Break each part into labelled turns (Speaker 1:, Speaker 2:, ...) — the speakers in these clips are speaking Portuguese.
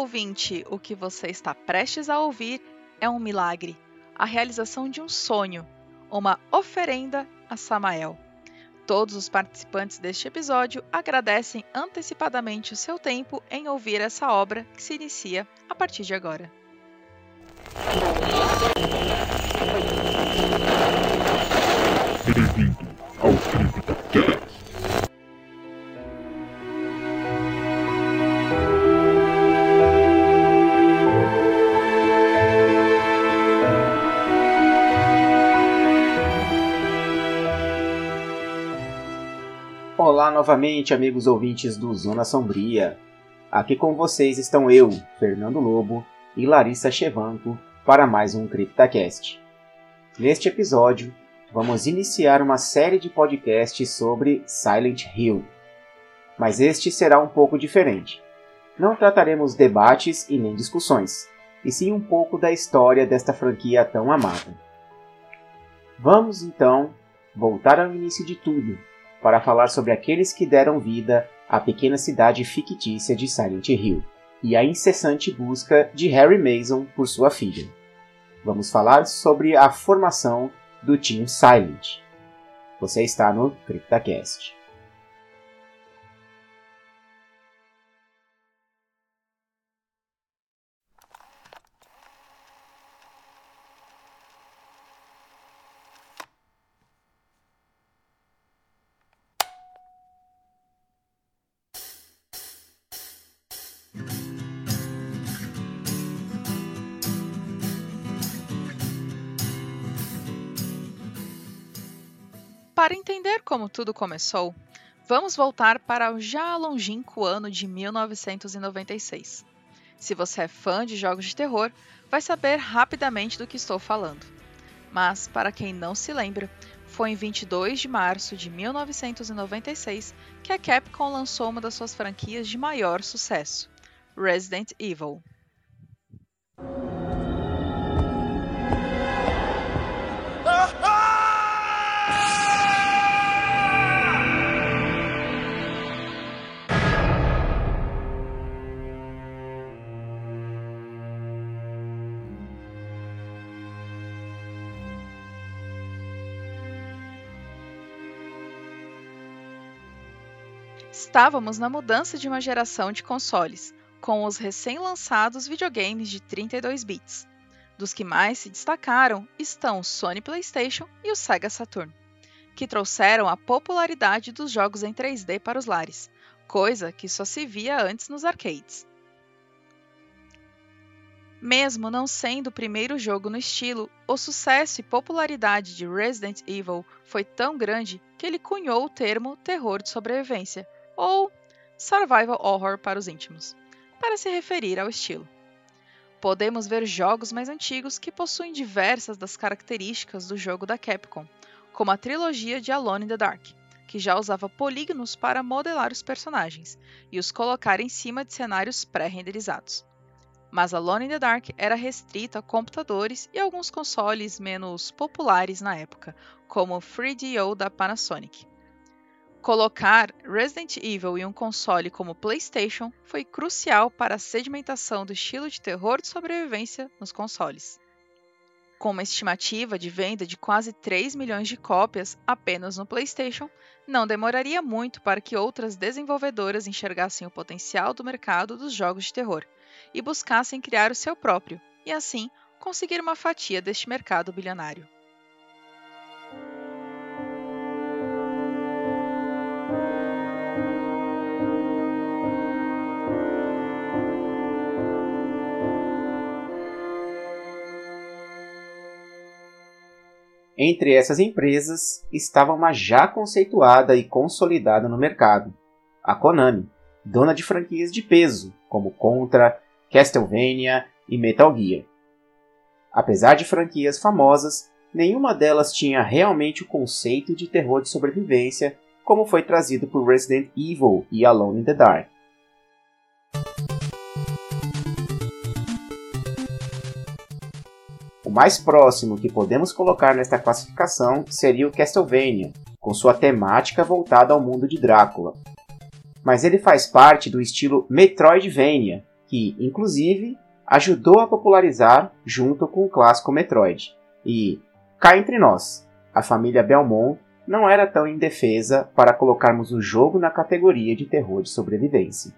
Speaker 1: Ouvinte! O que você está prestes a ouvir é um milagre, a realização de um sonho, uma oferenda a Samael. Todos os participantes deste episódio agradecem antecipadamente o seu tempo em ouvir essa obra que se inicia a partir de agora.
Speaker 2: Bem-vindo ao CryptoCast.
Speaker 3: Novamente, amigos ouvintes do Zona Sombria. Aqui com vocês estão eu, Fernando Lobo e Larissa Chevanco para mais um CryptaCast. Neste episódio, vamos iniciar uma série de podcasts sobre Silent Hill. Mas este será um pouco diferente. Não trataremos debates e nem discussões, e sim um pouco da história desta franquia tão amada. Vamos então voltar ao início de tudo para falar sobre aqueles que deram vida à pequena cidade fictícia de Silent Hill e a incessante busca de Harry Mason por sua filha. Vamos falar sobre a formação do Team Silent. Você está no CryptaCast.
Speaker 1: Para entender como tudo começou, vamos voltar para o já longínquo ano de 1996. Se você é fã de jogos de terror, vai saber rapidamente do que estou falando. Mas, para quem não se lembra, foi em 22 de março de 1996 que a Capcom lançou uma das suas franquias de maior sucesso, Resident Evil. Estávamos na mudança de uma geração de consoles, com os recém-lançados videogames de 32 bits. Dos que mais se destacaram estão o Sony PlayStation e o Sega Saturn, que trouxeram a popularidade dos jogos em 3D para os lares, coisa que só se via antes nos arcades. Mesmo não sendo o primeiro jogo no estilo, o sucesso e popularidade de Resident Evil foi tão grande que ele cunhou o termo terror de sobrevivência, ou survival horror para os íntimos, para se referir ao estilo. Podemos ver jogos mais antigos que possuem diversas das características do jogo da Capcom, como a trilogia de Alone in the Dark, que já usava polígonos para modelar os personagens e os colocar em cima de cenários pré-renderizados. Mas Alone in the Dark era restrita a computadores e alguns consoles menos populares na época, como o 3DO da Panasonic. Colocar Resident Evil em um console como PlayStation foi crucial para a sedimentação do estilo de terror de sobrevivência nos consoles. Com uma estimativa de venda de quase 3 milhões de cópias apenas no PlayStation, não demoraria muito para que outras desenvolvedoras enxergassem o potencial do mercado dos jogos de terror e buscassem criar o seu próprio, e assim conseguir uma fatia deste mercado bilionário.
Speaker 3: Entre essas empresas estava uma já conceituada e consolidada no mercado, a Konami, dona de franquias de peso como Contra, Castlevania e Metal Gear. Apesar de franquias famosas, nenhuma delas tinha realmente o conceito de terror de sobrevivência como foi trazido por Resident Evil e Alone in the Dark. O mais próximo que podemos colocar nesta classificação seria o Castlevania, com sua temática voltada ao mundo de Drácula. Mas ele faz parte do estilo Metroidvania, que, inclusive, ajudou a popularizar junto com o clássico Metroid. E, cá entre nós, a família Belmont não era tão indefesa para colocarmos o jogo na categoria de terror de sobrevivência.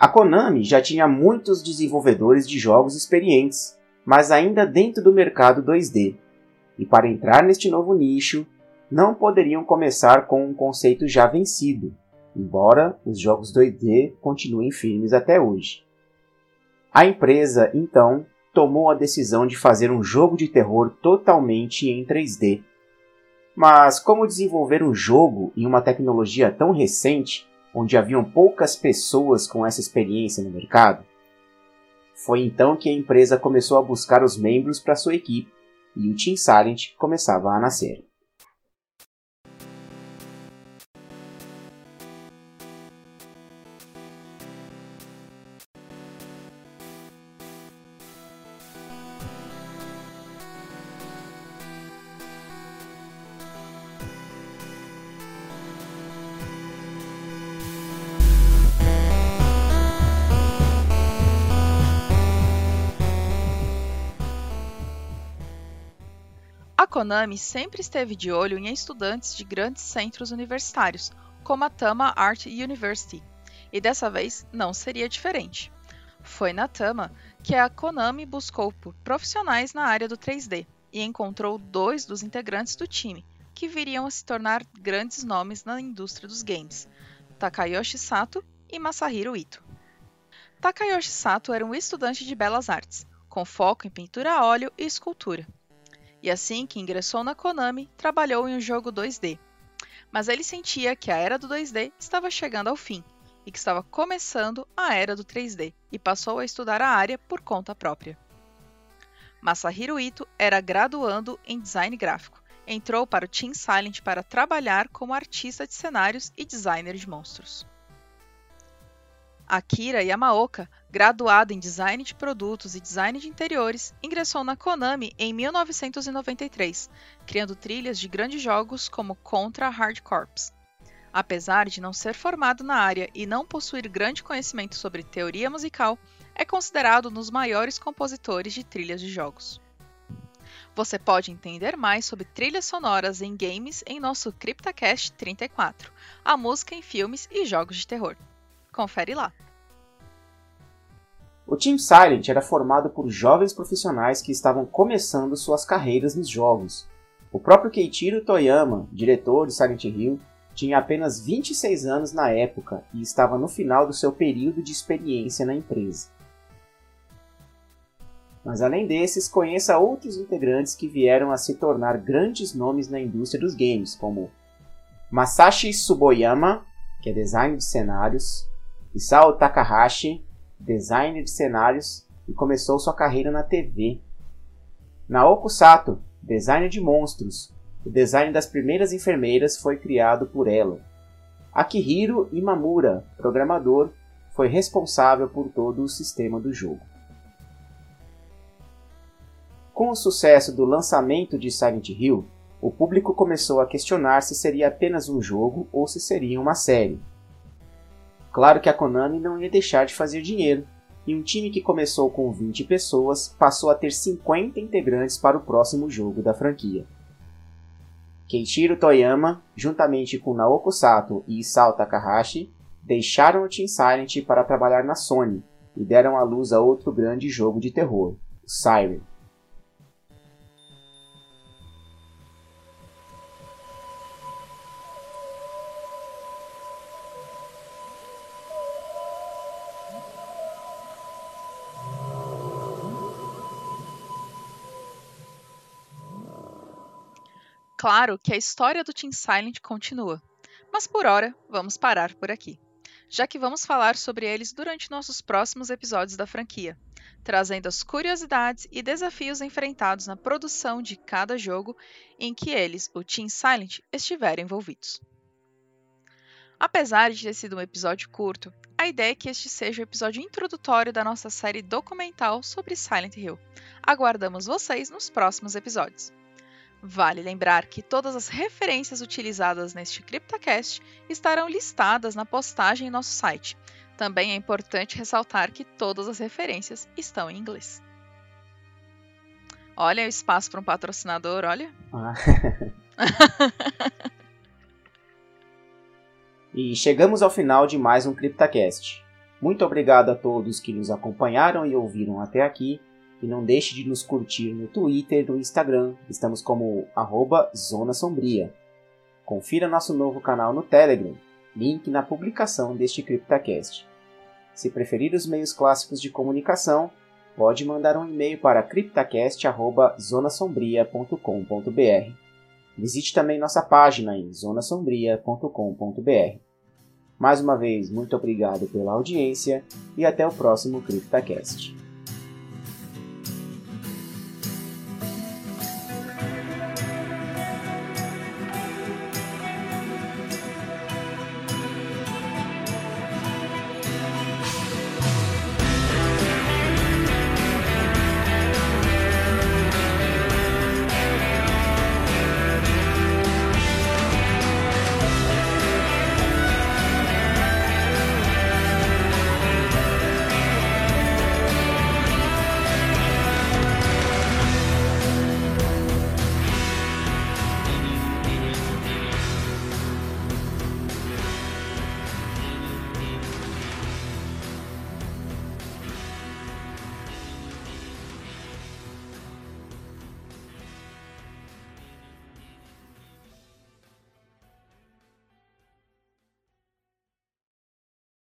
Speaker 3: A Konami já tinha muitos desenvolvedores de jogos experientes, mas ainda dentro do mercado 2D. E para entrar neste novo nicho, não poderiam começar com um conceito já vencido, embora os jogos 2D continuem firmes até hoje. A empresa, então, tomou a decisão de fazer um jogo de terror totalmente em 3D. Mas como desenvolver um jogo em uma tecnologia tão recente, onde haviam poucas pessoas com essa experiência no mercado? Foi então que a empresa começou a buscar os membros para sua equipe e o Team Silent começava a nascer.
Speaker 1: Konami sempre esteve de olho em estudantes de grandes centros universitários, como a Tama Art University, e dessa vez não seria diferente. Foi na Tama que a Konami buscou por profissionais na área do 3D e encontrou dois dos integrantes do time, que viriam a se tornar grandes nomes na indústria dos games, Takayoshi Sato e Masahiro Ito. Takayoshi Sato era um estudante de belas artes, com foco em pintura a óleo e escultura e assim que ingressou na Konami, trabalhou em um jogo 2D. Mas ele sentia que a era do 2D estava chegando ao fim e que estava começando a era do 3D e passou a estudar a área por conta própria. Masahiro Ito era graduando em design gráfico. Entrou para o Team Silent para trabalhar como artista de cenários e designer de monstros. Akira Yamaoka, graduado em design de produtos e design de interiores, ingressou na Konami em 1993, criando trilhas de grandes jogos como Contra Hard Corps. Apesar de não ser formado na área e não possuir grande conhecimento sobre teoria musical, é considerado um dos maiores compositores de trilhas de jogos. Você pode entender mais sobre trilhas sonoras em games em nosso CryptaCast 34, a música em filmes e jogos de terror. Confere lá.
Speaker 3: O Team Silent era formado por jovens profissionais que estavam começando suas carreiras nos jogos. O próprio Keiichiro Toyama, diretor de Silent Hill, tinha apenas 26 anos na época e estava no final do seu período de experiência na empresa. Mas além desses, conheça outros integrantes que vieram a se tornar grandes nomes na indústria dos games, como Masashi Suboyama, que é design de cenários, Isao Takahashi, designer de cenários e começou sua carreira na TV. Naoko Sato, designer de monstros. O design das primeiras enfermeiras foi criado por ela. Akihiro Imamura, programador, foi responsável por todo o sistema do jogo. Com o sucesso do lançamento de Silent Hill, o público começou a questionar se seria apenas um jogo ou se seria uma série. Claro que a Konami não ia deixar de fazer dinheiro, e um time que começou com 20 pessoas passou a ter 50 integrantes para o próximo jogo da franquia. Keiichiro Toyama, juntamente com Naoko Sato e Isao Takahashi, deixaram o Team Silent para trabalhar na Sony e deram à luz a outro grande jogo de terror, Siren.
Speaker 1: Claro que a história do Team Silent continua, mas por hora vamos parar por aqui, já que vamos falar sobre eles durante nossos próximos episódios da franquia, trazendo as curiosidades e desafios enfrentados na produção de cada jogo em que eles, o Team Silent, estiverem envolvidos. Apesar de ter sido um episódio curto, a ideia é que este seja o episódio introdutório da nossa série documental sobre Silent Hill. Aguardamos vocês nos próximos episódios. Vale lembrar que todas as referências utilizadas neste CryptaCast estarão listadas na postagem em nosso site, Também é importante ressaltar que todas as referências estão em inglês. Olha o espaço para um patrocinador, olha.
Speaker 3: Ah. e chegamos ao final de mais um CryptaCast. Muito obrigado a todos que nos acompanharam e ouviram até aqui. E não deixe de nos curtir no Twitter e no Instagram. Estamos como arroba Zona Sombria. Confira nosso novo canal no Telegram. Link na publicação deste CryptaCast. Se preferir os meios clássicos de comunicação, pode mandar um e-mail para criptacast.zonasombria.com.br. Visite também nossa página em zonasombria.com.br. Mais uma vez, muito obrigado pela audiência e até o próximo CryptaCast.